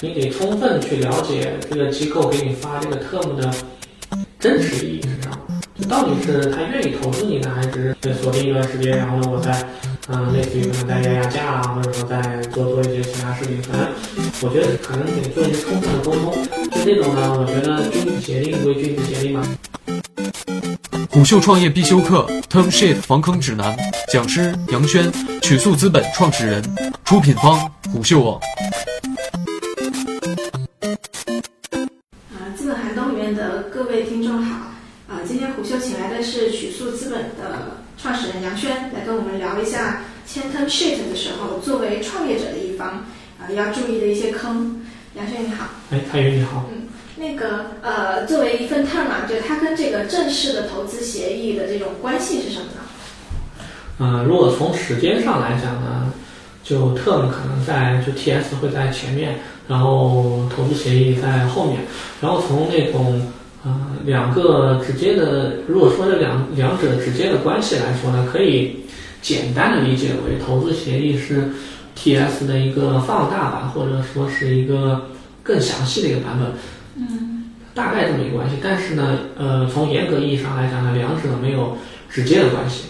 你得充分去了解这个机构给你发这个 term 的真实意义是什么，就到底是他愿意投资你呢，还是锁定一段时间，然后呢我再嗯类似于可能再压压价啊，或者说再做做一些其他事情，反正我觉得可能得做一些充分的沟通。就这种呢，我觉得君子协定归君子协定嘛。虎嗅创业必修课：Term Sheet 防坑指南，讲师杨轩，曲速资本创始人，出品方虎嗅网。啊，今天虎嗅请来的是曲速资本的创始人杨轩，来跟我们聊一下签 term sheet 的时候，作为创业者的一方，啊，要注意的一些坑。杨轩你好，哎，太云你好。嗯那个呃，作为一份 term 嘛，就它跟这个正式的投资协议的这种关系是什么呢？嗯，如果从时间上来讲呢，就 term 可能在就 TS 会在前面，然后投资协议在后面。然后从那种呃两个直接的，如果说这两两者直接的关系来说呢，可以简单的理解为投资协议是 TS 的一个放大版，或者说是一个更详细的一个版本。嗯，大概这么一个关系，但是呢，呃，从严格意义上来讲呢，两者没有直接的关系。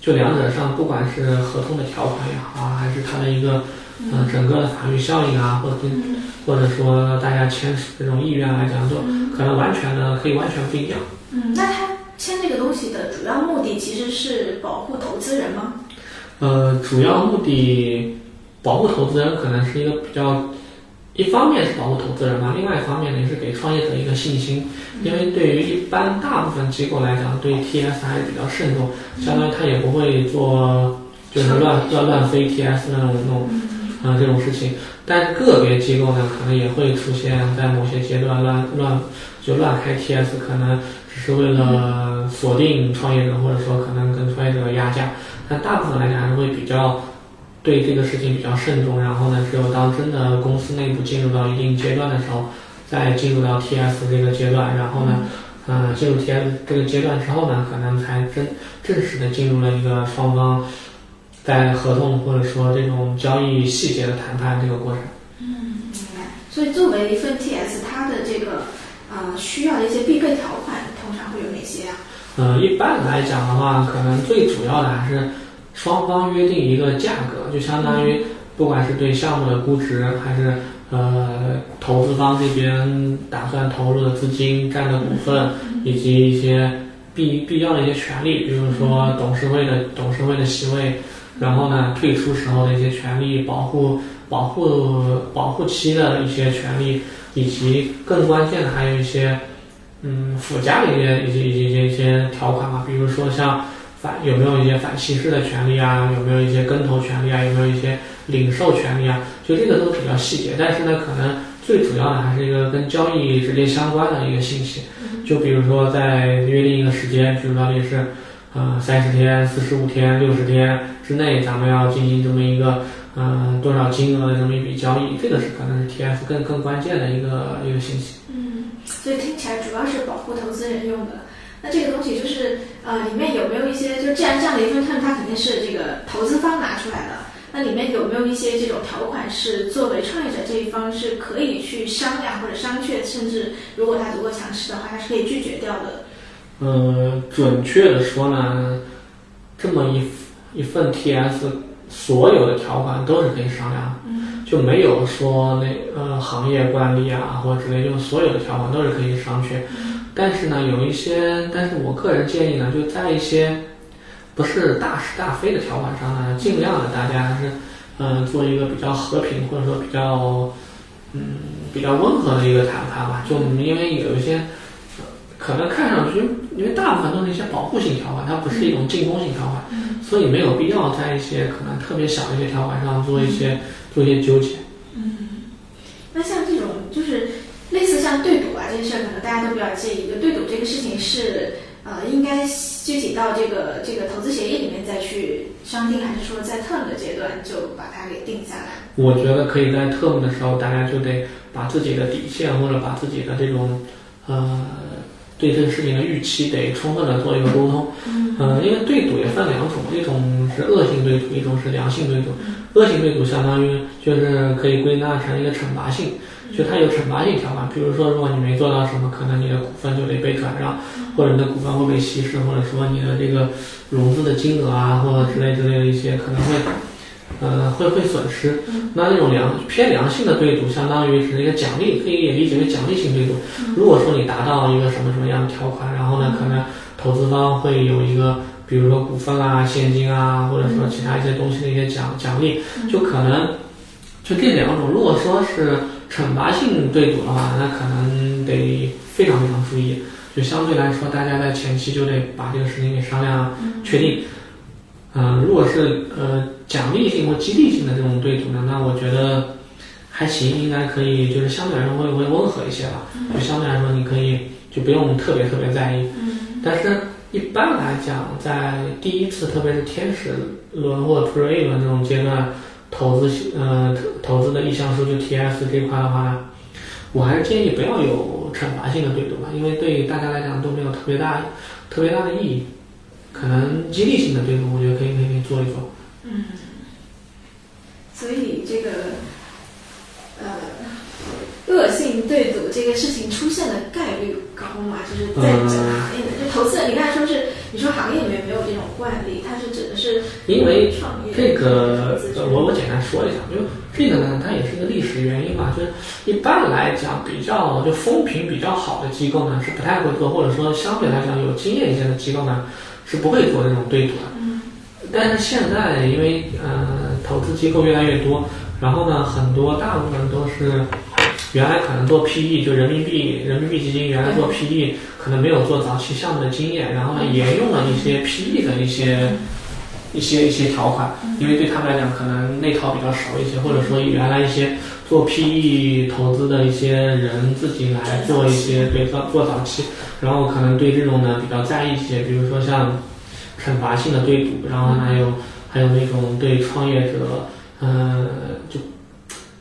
就两者上，不管是合同的条款也好啊，还是它的一个呃整个的法律效应啊，或者或者说大家签署这种意愿来讲，就可能完全的可以完全不一样。嗯，那他签这个东西的主要目的其实是保护投资人吗？呃，主要目的保护投资人可能是一个比较。一方面是保护投资人嘛，另外一方面呢也是给创业者一个信心，因为对于一般大部分机构来讲，对 TS 还是比较慎重，相当于他也不会做就是乱乱乱飞 TS 那种那种嗯这种事情，但个别机构呢可能也会出现在某些阶段乱乱就乱开 TS，可能只是为了锁定创业者，或者说可能跟创业者压价，但大部分来讲还是会比较。对这个事情比较慎重，然后呢，只有当真的公司内部进入到一定阶段的时候，再进入到 TS 这个阶段，然后呢，嗯，进入 TS 这个阶段之后呢，可能才真正式的进入了一个双方在合同或者说这种交易细节的谈判这个过程。嗯，明白。所以作为一份 TS，它的这个呃需要的一些必备条款，通常会有哪些啊？嗯，一般来讲的话，可能最主要的还是。双方约定一个价格，就相当于不管是对项目的估值，还是呃投资方这边打算投入的资金、占的股份，以及一些必必要的一些权利，比如说董事会的董事会的席位，然后呢退出时候的一些权利，保护保护保护期的一些权利，以及更关键的还有一些嗯附加的一些一些一些一些条款嘛，比如说像。反有没有一些反歧视的权利啊？有没有一些跟投权利啊？有没有一些领受权利啊？就这个都比较细节，但是呢，可能最主要的还是一个跟交易直接相关的一个信息。就比如说在约定一个时间，比如到底是，呃，三十天、四十五天、六十天之内，咱们要进行这么一个，嗯，多少金额的这么一笔交易，这个是可能是 T F 更更关键的一个一个信息。嗯，所以听起来主要是保护投资人用的。那这个东西就是，呃，里面有没有一些，就既然这样的一份 term，它肯定是这个投资方拿出来的，那里面有没有一些这种条款是作为创业者这一方是可以去商量或者商榷，甚至如果他足够强势的话，他是可以拒绝掉的。嗯，准确的说呢，这么一一份 TS，所有的条款都是可以商量，就没有说那呃行业惯例啊或者之类，就所有的条款都是可以商榷。但是呢，有一些，但是我个人建议呢，就在一些不是大是大非的条款上呢，尽量的大家还是，嗯，做一个比较和平或者说比较，嗯，比较温和的一个谈判吧。就因为有一些，可能看上去，因为大部分都是一些保护性条款，它不是一种进攻性条款，所以没有必要在一些可能特别小的一些条款上做一些做一些纠结。嗯，那像这种就是类似像对赌啊这些事儿，可能大家都比较介意。就对赌这个事情是呃，应该具体到这个这个投资协议里面再去商定，还是说在 term 的阶段就把它给定下来？我觉得可以在 term 的时候，大家就得把自己的底线或者把自己的这种呃对这个事情的预期得充分的做一个沟通。呃，因为对赌也分两种，一种是恶性对赌，一种是良性对赌。恶性对赌相当于就是可以归纳成一个惩罚性，就它有惩罚性条款，比如说如果你没做到什么，可能你的股份就得被转让，或者你的股份会被稀释，或者说你的这个融资的金额啊，或者之类之类的一些可能会。呃，会会损失。那那种良偏良性的对赌，相当于是一个奖励，可以也理解为奖励性对赌。如果说你达到一个什么什么样的条款，然后呢，可能投资方会有一个，比如说股份啊、现金啊，或者说其他一些东西的一些奖奖励，就可能就这两种。如果说是惩罚性对赌的话，那可能得非常非常注意。就相对来说，大家在前期就得把这个事情给商量确定。嗯，如果是呃奖励性或激励性的这种对赌呢，那我觉得还行，应该可以，就是相对来说会会温和一些吧。就相对来说，你可以就不用特别特别在意。嗯。但是一般来讲，在第一次，特别是天使轮或者 Pre 轮这种阶段，投资呃投资的意向数据 TS 这块的话，我还是建议不要有惩罚性的对赌吧，因为对大家来讲都没有特别大特别大的意义。可能激励性的对赌，我觉得可以可以可以做一做。嗯，所以这个呃恶性对赌这个事情出现的概率高吗？就是在整个行业的，就投资人，你刚才说是你说行业里面没有这种惯例，它是指的是因为创业这个，我我简单说一下，就这个呢，它也是一个历史原因嘛。就是一般来讲，比较就风评比较好的机构呢，是不太会做，或者说相对来讲有经验一些的机构呢。是不会做这种对赌的，但是现在因为呃投资机构越来越多，然后呢很多大部分都是原来可能做 PE 就人民币人民币基金原来做 PE 可能没有做早期项目的经验，然后呢沿用了一些 PE 的一些一些一些条款，因为对他们来讲可能那套比较熟一些，或者说原来一些做 PE 投资的一些人自己来做一些对做做早期。然后可能对这种呢比较在意一些，比如说像惩罚性的对赌，然后还有还有那种对创业者，嗯，就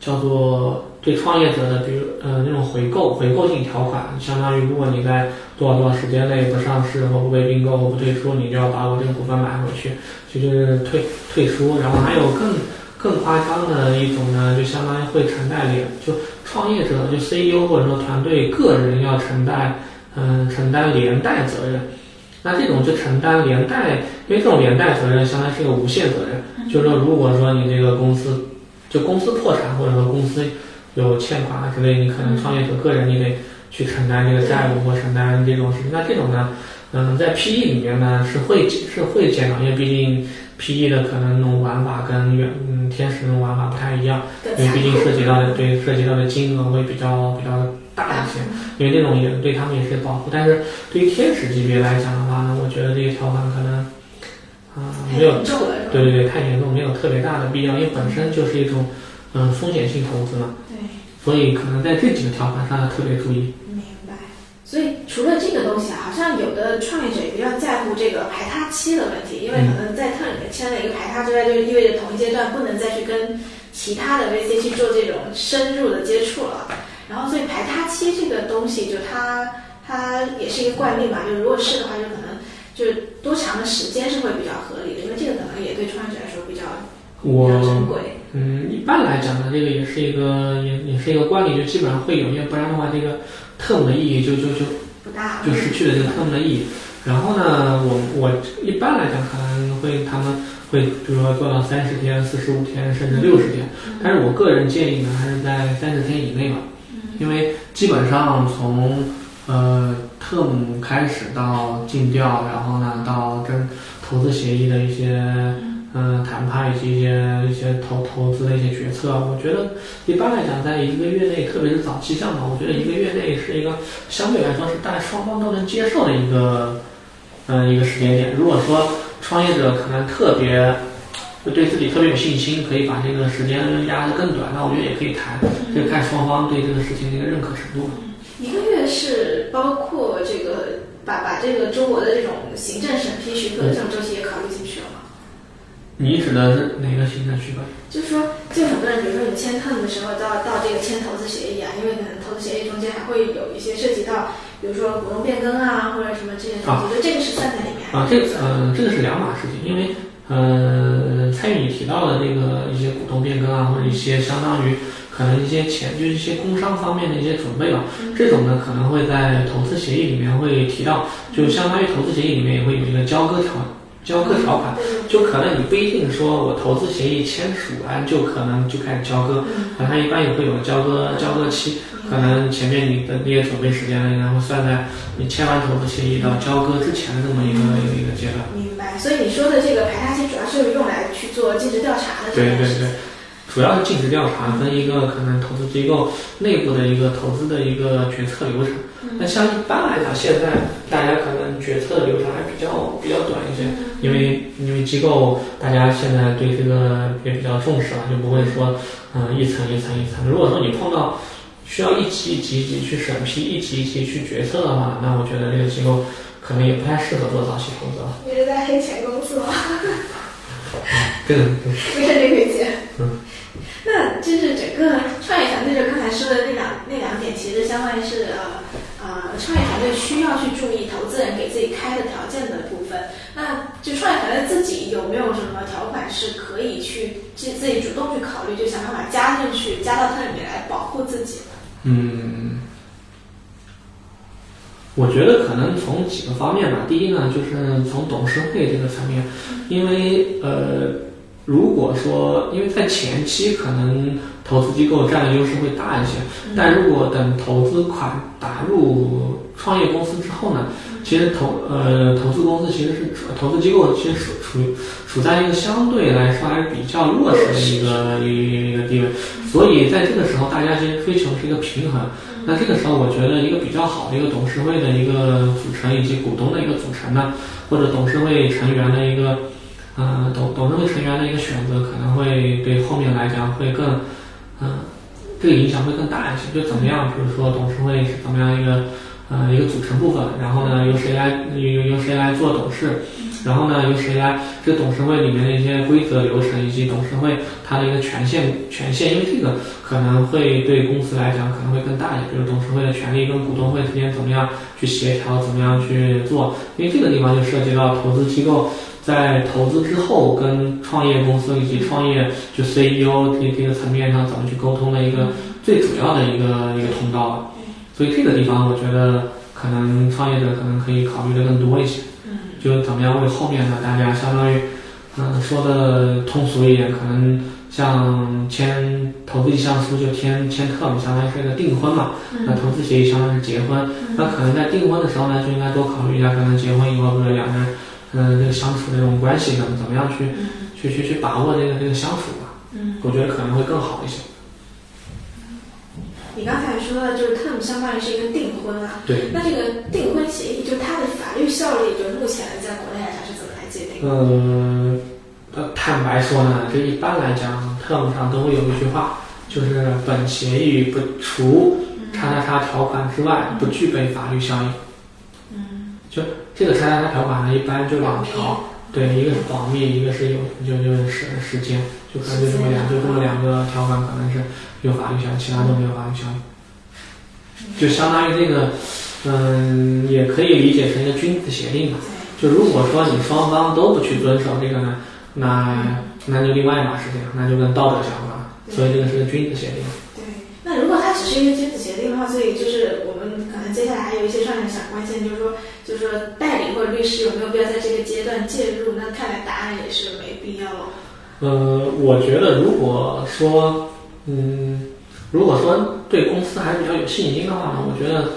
叫做对创业者的，比如呃那种回购回购性条款，相当于如果你在多少多少时间内不上市或不被并购或不退出，你就要把我这个股份买回去，就是退退出。然后还有更更夸张的一种呢，就相当于会承担连就创业者就 CEO 或者说团队个人要承担。嗯，承担连带责任，那这种就承担连带，因为这种连带责任相当于是一个无限责任，就是说，如果说你这个公司就公司破产，或者说公司有欠款啊之类，你可能创业者个人你得去承担这个债务或承担这种事情。那这种呢，嗯，在 PE 里面呢是会是会见到，因为毕竟 PE 的可能那种玩法跟原嗯天使那种玩法不太一样，因为毕竟涉及到的对涉及到的金额会比较比较。大一些，因为那种也对他们也是保护。但是对于天使级别来讲的话呢，我觉得这些条款可能啊没有对对对太严重，没有特别大的必要，因为本身就是一种嗯风险性投资嘛。对。所以可能在这几个条款上要特别注意。除了这个东西啊，好像有的创业者也比较在乎这个排他期的问题，因为可能在特里面签了一个排他之外，就意味着同一阶段不能再去跟其他的 VC 去做这种深入的接触了。然后，所以排他期这个东西，就它它也是一个惯例嘛。就如果是的话，就可能就多长的时间是会比较合理的，因为这个可能也对创业者来说比较比较珍贵。嗯，一般来讲呢，这个也是一个也也是一个惯例，就基本上会有，因为不然的话，这个 term 的意义就就就不大，就失去了这个 term 的意义。然后呢，我我一般来讲可能会他们会比如说做到三十天、四十五天，甚至六十天。但是我个人建议呢，还是在三十天以内吧。因为基本上从呃特姆开始到尽调，然后呢到跟投资协议的一些嗯谈判以及一些一些投投资的一些决策，我觉得一般来讲，在一个月内，特别是早期项目，我觉得一个月内是一个相对来说是大家双方都能接受的一个嗯一个时间点。如果说创业者可能特别。就对自己特别有信心，可以把这个时间压得更短，那我觉得也可以谈，就看双方对这个事情的一个认可程度。一个月是包括这个把把这个中国的这种行政审批许可的这种周期也考虑进去了吗？你指的是哪个行政许可？就是说，就很多人，比如说你签 term 的时候，到到这个签投资协议啊，因为可能投资协议中间还会有一些涉及到比如说股东变更啊，或者什么这些东西，我觉得这个是算在里面。啊，这个呃，这个是两码事情，因为呃，参与你提到的这个一些股东变更啊，或者一些相当于可能一些钱，就是一些工商方面的一些准备吧，这种呢可能会在投资协议里面会提到，就相当于投资协议里面也会有一个交割条。交割条款，就可能你不一定说我投资协议签署完就可能就开始交割，可能它一般也会有交割交割期，可能前面你的那些准备时间，然后算在你签完投资协议到交割之前的这么一个一个一个阶段。明白，所以你说的这个排他期主要是用来去做尽职调查的。对对对。主要是尽职调查跟一个可能投资机构内部的一个投资的一个决策流程。那像一般来讲，现在大家可能决策的流程还比较比较短一些，因为因为机构大家现在对这个也比较重视了，就不会说嗯一层一层一层。如果说你碰到需要一级一级一级去审批、一级一级去决策的话，那我觉得这个机构可能也不太适合做早期投资了。你是在黑钱公司吗？对 对。不是这个意思。嗯。那就是整个创业团队，就刚才说的那两那两点，其实相当于是呃呃，创业团队需要去注意投资人给自己开的条件的部分。那就创业团队自己有没有什么条款是可以去自自己主动去考虑，就想办法加进去，加到它里面来保护自己？嗯，我觉得可能从几个方面吧。第一呢，就是从董事会这个层面，因为呃。如果说，因为在前期可能投资机构占的优势会大一些，但如果等投资款打入创业公司之后呢，其实投呃投资公司其实是投资机构其实处处于处在一个相对来说还是比较弱势的一个一一个地位，所以在这个时候大家其实追求是一个平衡。那这个时候我觉得一个比较好的一个董事会的一个组成以及股东的一个组成呢，或者董事会成员的一个。嗯，董董事会成员的一个选择可能会对后面来讲会更，嗯，这个影响会更大一些。就怎么样，比如说董事会是怎么样一个，呃，一个组成部分，然后呢，由谁来由由谁来做董事，然后呢，由谁来这董事会里面的一些规则流程以及董事会它的一个权限权限，因为这个可能会对公司来讲可能会更大一些。比如董事会的权利跟股东会之间怎么样去协调，怎么样去做，因为这个地方就涉及到投资机构。在投资之后，跟创业公司以及创业就 CEO 这这个层面上怎么去沟通的一个最主要的一个一个通道了。所以这个地方，我觉得可能创业者可能可以考虑的更多一些。就怎么样为后面的大家相当于，嗯，说的通俗一点，可能像签投资意向书就签签特嘛，相当于是一个订婚嘛。那投资协议相当于是结婚，那可能在订婚的时候呢，就应该多考虑一下，可能结婚以后或者两个人。嗯，这个相处的这种关系怎么怎么样去，去去去把握这个这个相处吧？嗯，我觉得可能会更好一些。你刚才说的就是 term 相当于是一个订婚啊。对。那这个订婚协议，就它的法律效力，就目前在国内来讲是怎么来界定？嗯，坦白说呢，这一般来讲，term 上都会有一句话，就是本协议不除叉叉叉条款之外，不具备法律效应。嗯。就。这个叉叉叉条款呢，一般就两条，对，一个是保密，一个是有就就是时时间，就可能就这么两就这么两个条款可能是有法律效应，其他都没有法律效应。就相当于这个，嗯，也可以理解成一个君子协定吧。就如果说你双方都不去遵守这个呢，那那就另外一码事情，那就跟道德相关了。所以这个是个君子协定。对，那如果它只是一个君子协定的话，所以就是我接下来还有一些上面想关键，就是说。就是说，代理或者律师有没有必要在这个阶段介入？那看来答案也是没必要了。呃，我觉得如果说，嗯，如果说对公司还是比较有信心的话呢，我觉得，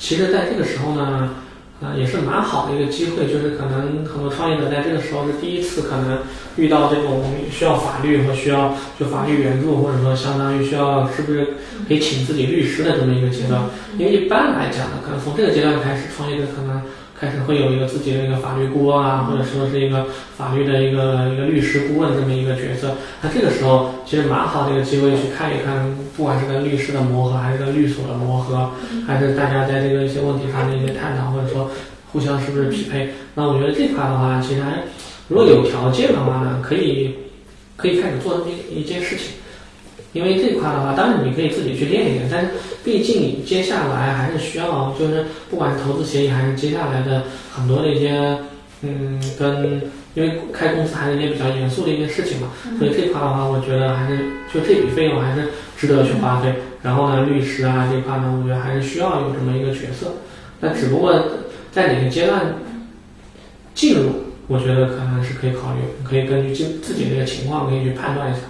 其实在这个时候呢。啊，也是蛮好的一个机会，就是可能很多创业者在这个时候是第一次可能遇到这种需要法律和需要就法律援助，或者说相当于需要是不是可以请自己律师的这么一个阶段。因为一般来讲呢，可能从这个阶段开始，创业者可能。开始会有一个自己的一个法律顾问啊，或者说是一个法律的一个一个律师顾问这么一个角色。那这个时候其实蛮好的一个机会去看一看，不管是跟律师的磨合，还是跟律所的磨合，还是大家在这个一些问题上的一些探讨，或者说互相是不是匹配。那我觉得这块的话，其实还如果有条件的话呢，可以可以开始做这么一件事情。因为这块的话，当然你可以自己去练一练，但是毕竟你接下来还是需要，就是不管是投资协议还是接下来的很多的一些，嗯，跟因为开公司还是一件比较严肃的一件事情嘛，所以这块的话，我觉得还是就这笔费用还是值得去花费。然后呢，律师啊这块呢，我觉得还是需要有这么一个角色。那只不过在哪个阶段进入，我觉得可能是可以考虑，可以根据自自己这个情况可以去判断一下。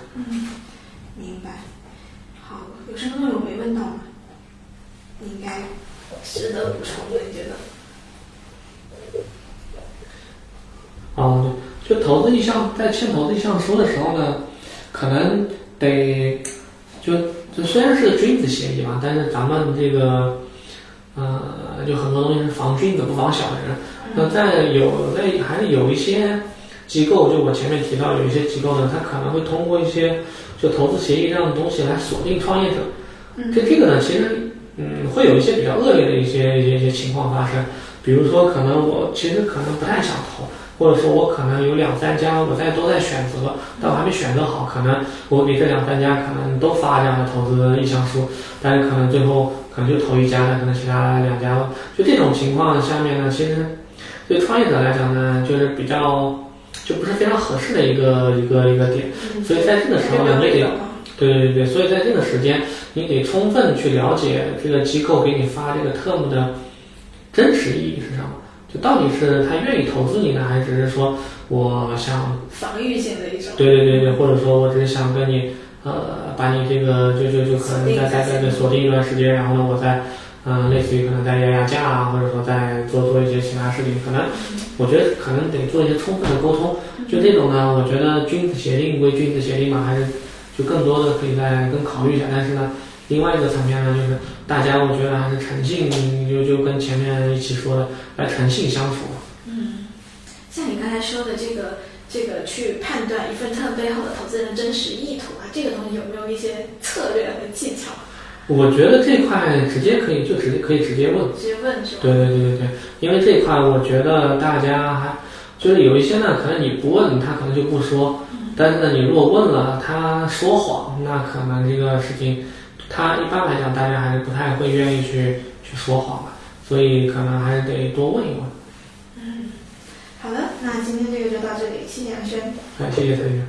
嗯，明白。好，有什么东西我没问到吗？应该值得补充的，你觉得？哦，对，就投资意向，在签投资意向书的时候呢，可能得就就虽然是君子协议嘛，但是咱们这个呃，就很多东西是防君子不防小人。那在有在还是有一些机构，就我前面提到有一些机构呢，它可能会通过一些就投资协议这样的东西来锁定创业者。嗯这这个呢，其实嗯，会有一些比较恶劣的一些一些一些情况发生。比如说，可能我其实可能不太想投，或者说我可能有两三家我在都在选择，但我还没选择好，可能我给这两三家可能都发这样的投资意向书，但是可能最后可能就投一家了，可能其他两家就这种情况下面呢，其实对创业者来讲呢，就是比较就不是非常合适的一个一个一个点。嗯所以在这个时候呢，你得对对对，所以在这个时间，你得充分去了解这个机构给你发这个特目的真实意义是什么，就到底是他愿意投资你呢，还是只是说我想防御性的一种。对对对对，或者说我只是想跟你呃把你这个就就就可能再再再再锁定一段时间，然后呢我再嗯、类似于可能在压压价啊，或者说在做做一些其他事情，可能我觉得可能得做一些充分的沟通。就这种呢，我觉得君子协定归君子协定嘛，还是就更多的可以再更考虑一下。但是呢，另外一个层面呢，就是大家我觉得还是诚信，就就跟前面一起说的，来诚信相处。嗯，像你刚才说的这个这个去判断一份特背后的投资人的真实意图啊，这个东西有没有一些策略和技巧？我觉得这块直接可以就直接可以直接问。直接问是吧？对对对对对，因为这块我觉得大家还就是有一些呢，可能你不问他可能就不说，但是呢，你如果问了他说谎，那可能这个事情他一般来讲大家还是不太会愿意去去说谎的，所以可能还是得多问一问。嗯好的，那今天这个就到这里，谢谢杨轩。哎，谢谢陈宇。